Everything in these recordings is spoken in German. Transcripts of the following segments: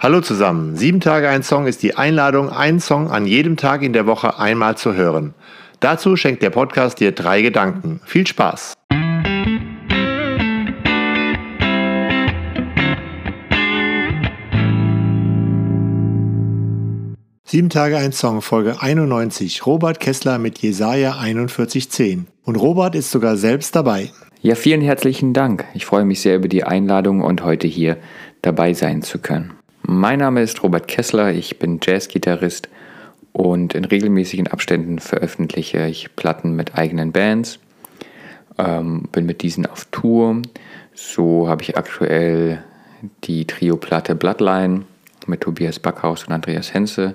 Hallo zusammen. Sieben Tage ein Song ist die Einladung, einen Song an jedem Tag in der Woche einmal zu hören. Dazu schenkt der Podcast dir drei Gedanken. Viel Spaß! Sieben Tage ein Song, Folge 91. Robert Kessler mit Jesaja 4110. Und Robert ist sogar selbst dabei. Ja, vielen herzlichen Dank. Ich freue mich sehr über die Einladung und heute hier dabei sein zu können. Mein Name ist Robert Kessler, ich bin Jazzgitarrist und in regelmäßigen Abständen veröffentliche ich Platten mit eigenen Bands, ähm, bin mit diesen auf Tour. So habe ich aktuell die Trio-Platte Bloodline mit Tobias Backhaus und Andreas Henze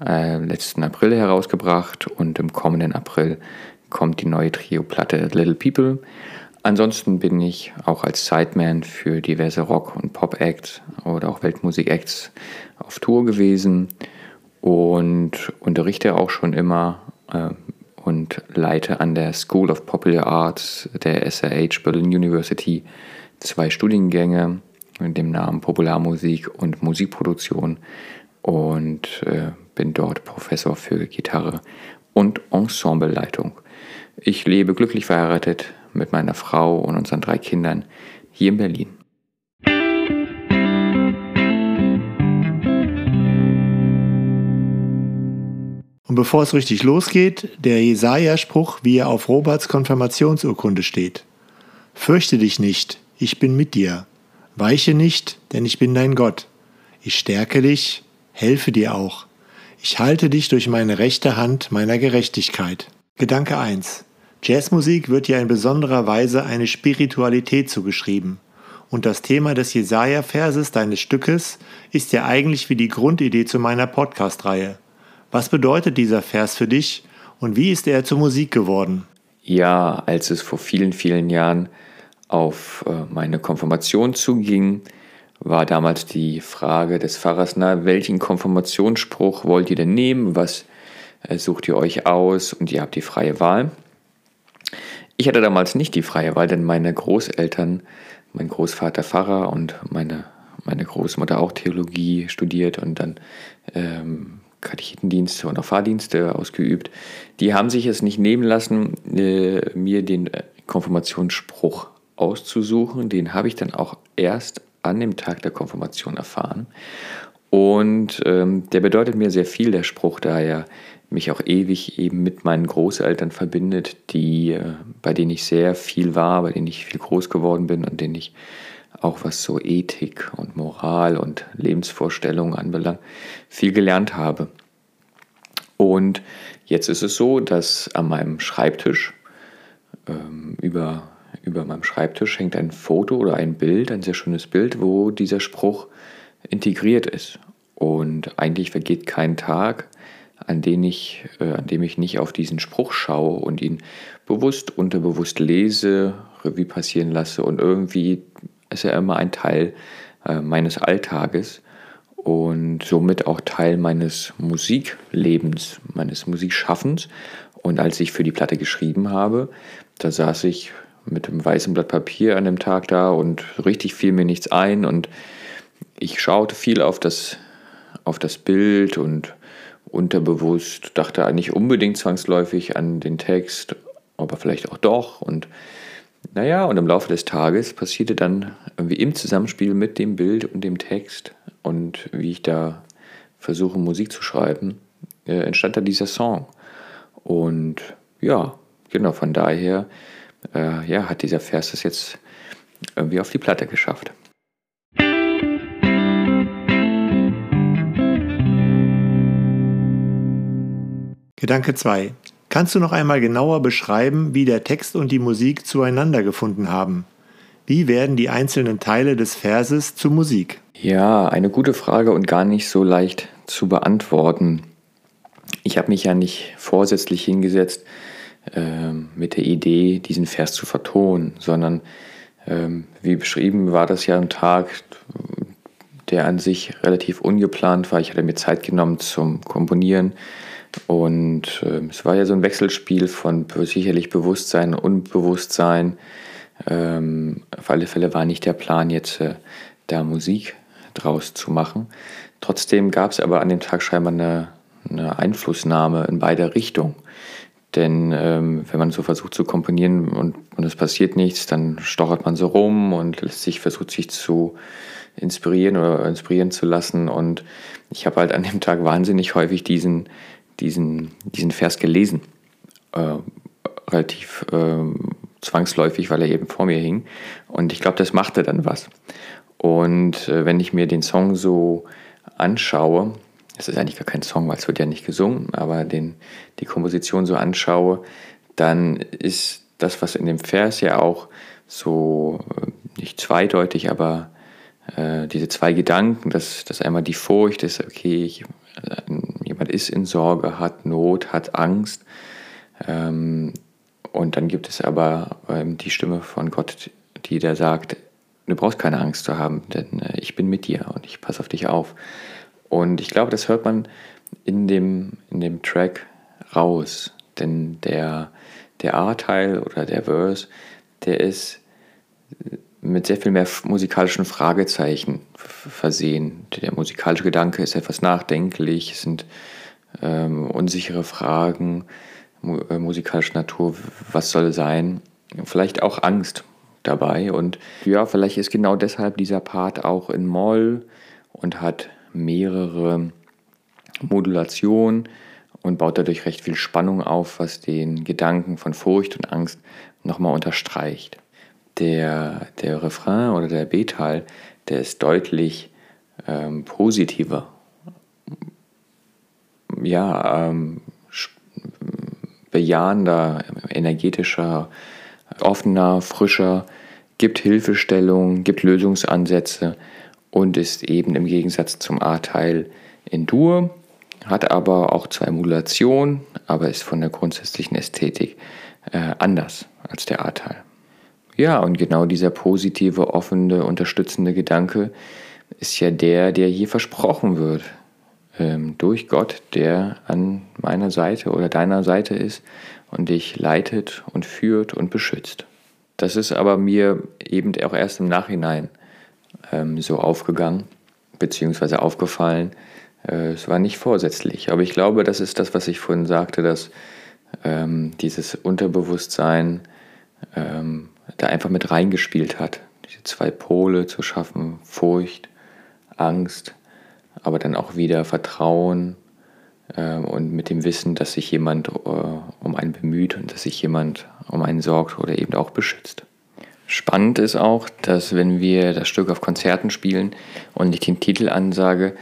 äh, letzten April herausgebracht und im kommenden April kommt die neue Trio-Platte Little People. Ansonsten bin ich auch als Sideman für diverse Rock- und Pop-Acts oder auch Weltmusik-Acts auf Tour gewesen und unterrichte auch schon immer äh, und leite an der School of Popular Arts der SRH Berlin University zwei Studiengänge mit dem Namen Popularmusik und Musikproduktion und äh, bin dort Professor für Gitarre und Ensembleleitung. Ich lebe glücklich verheiratet mit meiner Frau und unseren drei Kindern hier in Berlin. Und bevor es richtig losgeht, der Jesaja-Spruch, wie er auf Roberts Konfirmationsurkunde steht. Fürchte dich nicht, ich bin mit dir. Weiche nicht, denn ich bin dein Gott. Ich stärke dich, helfe dir auch. Ich halte dich durch meine rechte Hand meiner Gerechtigkeit. Gedanke 1. Jazzmusik wird ja in besonderer Weise eine Spiritualität zugeschrieben. Und das Thema des Jesaja-Verses deines Stückes ist ja eigentlich wie die Grundidee zu meiner Podcast-Reihe. Was bedeutet dieser Vers für dich und wie ist er zur Musik geworden? Ja, als es vor vielen, vielen Jahren auf äh, meine Konfirmation zuging, war damals die Frage des Pfarrers, na, welchen Konfirmationsspruch wollt ihr denn nehmen? Was äh, sucht ihr euch aus? Und ihr habt die freie Wahl. Ich hatte damals nicht die freie Wahl, denn meine Großeltern, mein Großvater Pfarrer und meine, meine Großmutter auch Theologie studiert und dann ähm, Katechetendienste und auch Fahrdienste ausgeübt, die haben sich es nicht nehmen lassen, äh, mir den äh, Konfirmationsspruch auszusuchen. Den habe ich dann auch erst an dem Tag der Konfirmation erfahren. Und ähm, der bedeutet mir sehr viel, der Spruch, da er mich auch ewig eben mit meinen Großeltern verbindet, die, äh, bei denen ich sehr viel war, bei denen ich viel groß geworden bin und denen ich auch was so Ethik und Moral und Lebensvorstellungen anbelangt, viel gelernt habe. Und jetzt ist es so, dass an meinem Schreibtisch, ähm, über, über meinem Schreibtisch hängt ein Foto oder ein Bild, ein sehr schönes Bild, wo dieser Spruch integriert ist. Und eigentlich vergeht kein Tag, an, den ich, äh, an dem ich nicht auf diesen Spruch schaue und ihn bewusst, unterbewusst lese, Revue passieren lasse und irgendwie ist er immer ein Teil äh, meines Alltages und somit auch Teil meines Musiklebens, meines Musikschaffens. Und als ich für die Platte geschrieben habe, da saß ich mit einem weißen Blatt Papier an dem Tag da und richtig fiel mir nichts ein und ich schaute viel auf das, auf das Bild und unterbewusst, dachte nicht unbedingt zwangsläufig an den Text, aber vielleicht auch doch. Und naja, und im Laufe des Tages passierte dann irgendwie im Zusammenspiel mit dem Bild und dem Text und wie ich da versuche, Musik zu schreiben, äh, entstand da dieser Song. Und ja, genau, von daher äh, ja, hat dieser Vers das jetzt irgendwie auf die Platte geschafft. Gedanke 2. Kannst du noch einmal genauer beschreiben, wie der Text und die Musik zueinander gefunden haben? Wie werden die einzelnen Teile des Verses zu Musik? Ja, eine gute Frage und gar nicht so leicht zu beantworten. Ich habe mich ja nicht vorsätzlich hingesetzt äh, mit der Idee, diesen Vers zu vertonen, sondern äh, wie beschrieben war das ja ein Tag, der an sich relativ ungeplant war. Ich hatte mir Zeit genommen zum Komponieren und äh, es war ja so ein Wechselspiel von sicherlich Bewusstsein und Unbewusstsein. Ähm, auf alle Fälle war nicht der Plan, jetzt äh, da Musik draus zu machen. Trotzdem gab es aber an dem Tag scheinbar eine, eine Einflussnahme in beide Richtungen. Denn ähm, wenn man so versucht zu komponieren und, und es passiert nichts, dann stochert man so rum und lässt sich, versucht sich zu inspirieren oder inspirieren zu lassen. Und ich habe halt an dem Tag wahnsinnig häufig diesen, diesen, diesen Vers gelesen. Äh, relativ äh, zwangsläufig, weil er eben vor mir hing. Und ich glaube, das machte dann was. Und äh, wenn ich mir den Song so anschaue, es ist eigentlich gar kein Song, weil es wird ja nicht gesungen, aber den, die Komposition so anschaue, dann ist das, was in dem Vers ja auch so äh, nicht zweideutig, aber äh, diese zwei Gedanken, dass, dass einmal die Furcht ist, okay, ich, äh, jemand ist in Sorge, hat Not, hat Angst. Ähm, und dann gibt es aber ähm, die Stimme von Gott, die da sagt, du brauchst keine Angst zu haben, denn äh, ich bin mit dir und ich passe auf dich auf. Und ich glaube, das hört man in dem, in dem Track raus. Denn der, der A-Teil oder der Verse, der ist mit sehr viel mehr musikalischen Fragezeichen versehen. Der musikalische Gedanke ist etwas nachdenklich, es sind ähm, unsichere Fragen äh, musikalischer Natur, was soll sein? Vielleicht auch Angst dabei. Und ja, vielleicht ist genau deshalb dieser Part auch in Moll und hat mehrere Modulationen und baut dadurch recht viel Spannung auf, was den Gedanken von Furcht und Angst nochmal unterstreicht. Der, der Refrain oder der B-Teil, der ist deutlich ähm, positiver. Ja, ähm, bejahender, energetischer, offener, frischer, gibt Hilfestellung, gibt Lösungsansätze und ist eben im Gegensatz zum A-Teil in Dur, hat aber auch zwei Modulationen, aber ist von der grundsätzlichen Ästhetik äh, anders als der A-Teil. Ja, und genau dieser positive, offene, unterstützende Gedanke ist ja der, der hier versprochen wird. Ähm, durch Gott, der an meiner Seite oder deiner Seite ist und dich leitet und führt und beschützt. Das ist aber mir eben auch erst im Nachhinein ähm, so aufgegangen, beziehungsweise aufgefallen. Äh, es war nicht vorsätzlich, aber ich glaube, das ist das, was ich vorhin sagte, dass ähm, dieses Unterbewusstsein ähm, da einfach mit reingespielt hat. Diese zwei Pole zu schaffen, Furcht, Angst, aber dann auch wieder Vertrauen äh, und mit dem Wissen, dass sich jemand äh, um einen bemüht und dass sich jemand um einen sorgt oder eben auch beschützt. Spannend ist auch, dass wenn wir das Stück auf Konzerten spielen und ich den Titel ansage,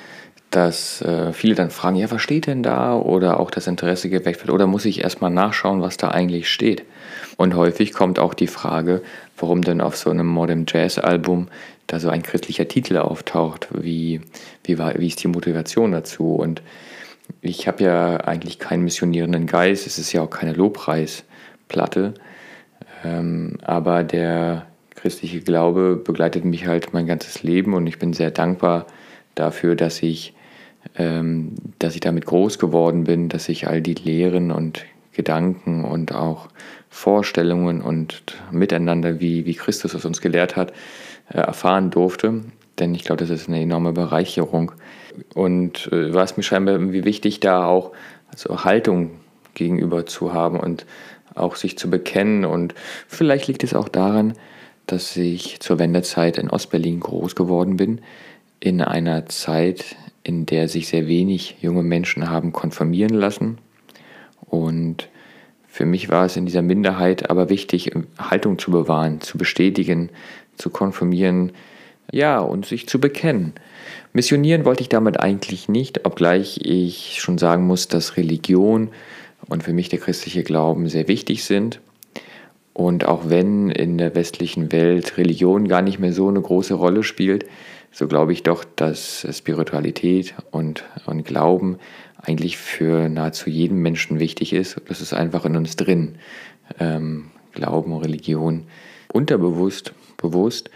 dass äh, viele dann fragen, ja, was steht denn da? Oder auch das Interesse geweckt wird. Oder muss ich erstmal nachschauen, was da eigentlich steht? Und häufig kommt auch die Frage, warum denn auf so einem Modern Jazz Album da so ein christlicher Titel auftaucht. Wie, wie, war, wie ist die Motivation dazu? Und ich habe ja eigentlich keinen missionierenden Geist. Es ist ja auch keine Lobpreisplatte. Ähm, aber der christliche Glaube begleitet mich halt mein ganzes Leben und ich bin sehr dankbar dafür, dass ich, ähm, dass ich damit groß geworden bin, dass ich all die Lehren und Gedanken und auch Vorstellungen und Miteinander, wie, wie Christus es uns gelehrt hat, äh, erfahren durfte. Denn ich glaube, das ist eine enorme Bereicherung. Und äh, war es mir scheinbar irgendwie wichtig, da auch also Haltung gegenüber zu haben und auch sich zu bekennen. Und vielleicht liegt es auch daran, dass ich zur Wendezeit in Ostberlin groß geworden bin, in einer Zeit, in der sich sehr wenig junge Menschen haben konfirmieren lassen. Und für mich war es in dieser Minderheit aber wichtig, Haltung zu bewahren, zu bestätigen, zu konfirmieren, ja, und sich zu bekennen. Missionieren wollte ich damit eigentlich nicht, obgleich ich schon sagen muss, dass Religion und für mich der christliche Glauben sehr wichtig sind. Und auch wenn in der westlichen Welt Religion gar nicht mehr so eine große Rolle spielt, so glaube ich doch, dass Spiritualität und, und Glauben eigentlich für nahezu jeden Menschen wichtig ist. Das ist einfach in uns drin. Ähm, Glauben, Religion, unterbewusst, bewusst.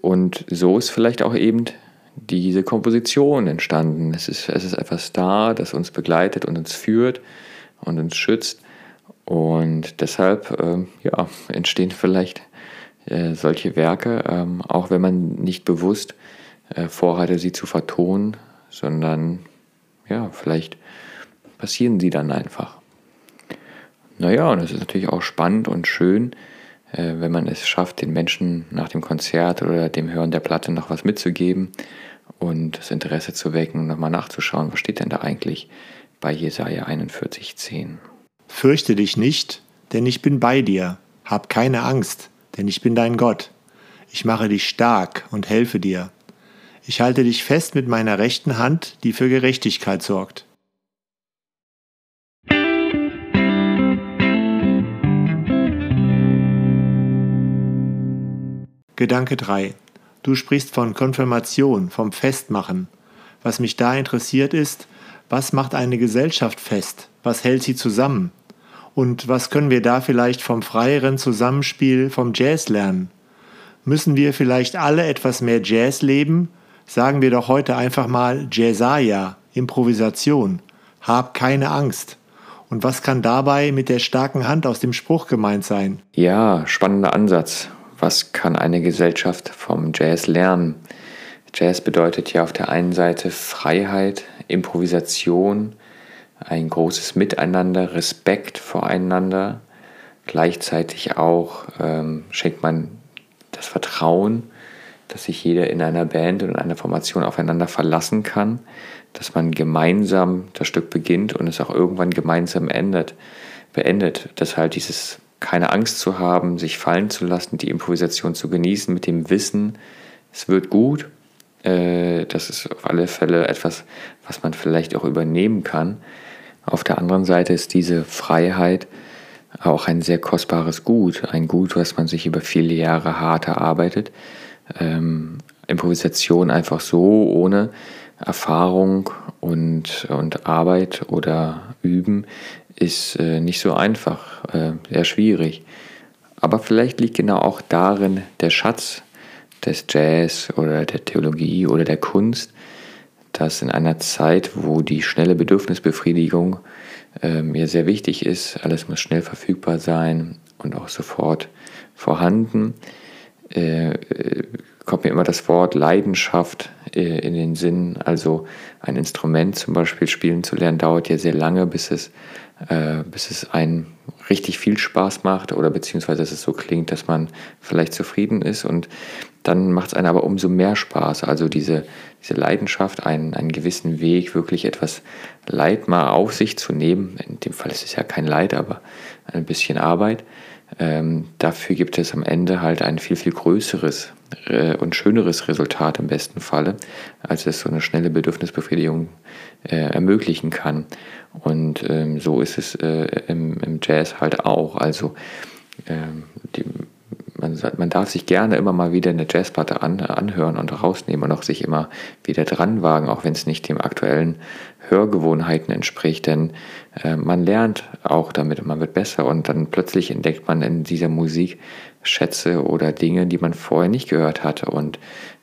Und so ist vielleicht auch eben diese Komposition entstanden. Es ist, es ist etwas da, das uns begleitet und uns führt und uns schützt. Und deshalb äh, ja, entstehen vielleicht äh, solche Werke, ähm, auch wenn man nicht bewusst äh, vorhatte, sie zu vertonen, sondern ja, vielleicht passieren sie dann einfach. Naja, und es ist natürlich auch spannend und schön, äh, wenn man es schafft, den Menschen nach dem Konzert oder dem Hören der Platte noch was mitzugeben und das Interesse zu wecken, nochmal nachzuschauen, was steht denn da eigentlich bei Jesaja 41,10. Fürchte dich nicht, denn ich bin bei dir. Hab keine Angst, denn ich bin dein Gott. Ich mache dich stark und helfe dir. Ich halte dich fest mit meiner rechten Hand, die für Gerechtigkeit sorgt. Gedanke 3. Du sprichst von Konfirmation, vom Festmachen. Was mich da interessiert ist, was macht eine Gesellschaft fest? Was hält sie zusammen? Und was können wir da vielleicht vom freieren Zusammenspiel vom Jazz lernen? Müssen wir vielleicht alle etwas mehr Jazz leben? Sagen wir doch heute einfach mal Jazzaya, Improvisation. Hab keine Angst. Und was kann dabei mit der starken Hand aus dem Spruch gemeint sein? Ja, spannender Ansatz. Was kann eine Gesellschaft vom Jazz lernen? Jazz bedeutet ja auf der einen Seite Freiheit, Improvisation, ein großes Miteinander, Respekt voreinander. Gleichzeitig auch ähm, schenkt man das Vertrauen, dass sich jeder in einer Band und in einer Formation aufeinander verlassen kann, dass man gemeinsam das Stück beginnt und es auch irgendwann gemeinsam endet, beendet. Deshalb dieses keine Angst zu haben, sich fallen zu lassen, die Improvisation zu genießen mit dem Wissen, es wird gut. Äh, das ist auf alle Fälle etwas, was man vielleicht auch übernehmen kann. Auf der anderen Seite ist diese Freiheit auch ein sehr kostbares Gut, ein Gut, was man sich über viele Jahre hart erarbeitet. Ähm, Improvisation einfach so ohne Erfahrung und, und Arbeit oder Üben ist äh, nicht so einfach, äh, sehr schwierig. Aber vielleicht liegt genau auch darin der Schatz des Jazz oder der Theologie oder der Kunst, dass in einer Zeit, wo die schnelle Bedürfnisbefriedigung äh, mir sehr wichtig ist, alles muss schnell verfügbar sein und auch sofort vorhanden, äh, kommt mir immer das Wort Leidenschaft äh, in den Sinn. Also ein Instrument zum Beispiel spielen zu lernen, dauert ja sehr lange, bis es äh, bis es einen richtig viel Spaß macht oder beziehungsweise dass es so klingt, dass man vielleicht zufrieden ist und dann macht es einen aber umso mehr Spaß. Also diese, diese Leidenschaft, einen, einen gewissen Weg, wirklich etwas Leid mal auf sich zu nehmen. In dem Fall ist es ja kein Leid, aber ein bisschen Arbeit. Ähm, dafür gibt es am Ende halt ein viel, viel größeres äh, und schöneres Resultat im besten Falle, als es so eine schnelle Bedürfnisbefriedigung äh, ermöglichen kann. Und ähm, so ist es äh, im, im, Jazz halt auch. Also ähm, man, darf sich gerne immer mal wieder eine Jazzplatte an, anhören und rausnehmen und auch sich immer wieder dran wagen, auch wenn es nicht dem aktuellen Hörgewohnheiten entspricht. Denn äh, man lernt auch damit und man wird besser und dann plötzlich entdeckt man in dieser Musik Schätze oder Dinge, die man vorher nicht gehört hatte. Und,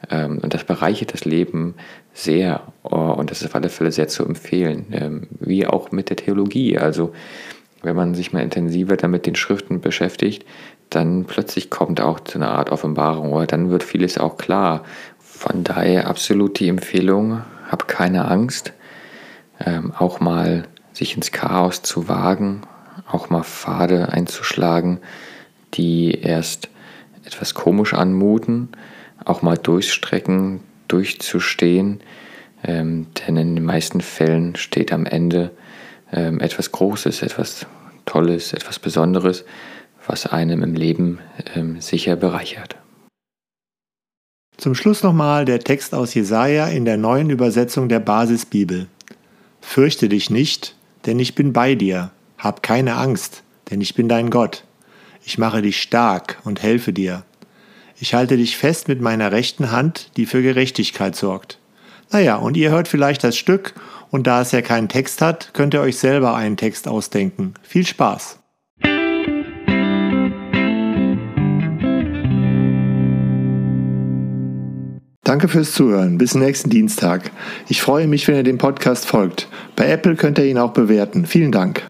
ähm, und das bereichert das Leben sehr. Oh, und das ist auf alle Fälle sehr zu empfehlen. Ähm, wie auch mit der Theologie. Also wenn man sich mal intensiver damit den Schriften beschäftigt, dann plötzlich kommt auch zu einer Art Offenbarung oder dann wird vieles auch klar. Von daher absolut die Empfehlung, hab keine Angst, ähm, auch mal sich ins Chaos zu wagen, auch mal Pfade einzuschlagen, die erst etwas komisch anmuten, auch mal durchstrecken, durchzustehen, ähm, denn in den meisten Fällen steht am Ende ähm, etwas Großes, etwas Tolles, etwas Besonderes, was einem im Leben ähm, sicher bereichert. Zum Schluss nochmal der Text aus Jesaja in der neuen Übersetzung der Basisbibel. Fürchte dich nicht, denn ich bin bei dir. Hab keine Angst, denn ich bin dein Gott. Ich mache dich stark und helfe dir. Ich halte dich fest mit meiner rechten Hand, die für Gerechtigkeit sorgt. Naja, und ihr hört vielleicht das Stück, und da es ja keinen Text hat, könnt ihr euch selber einen Text ausdenken. Viel Spaß! Danke fürs Zuhören. Bis nächsten Dienstag. Ich freue mich, wenn ihr dem Podcast folgt. Bei Apple könnt ihr ihn auch bewerten. Vielen Dank.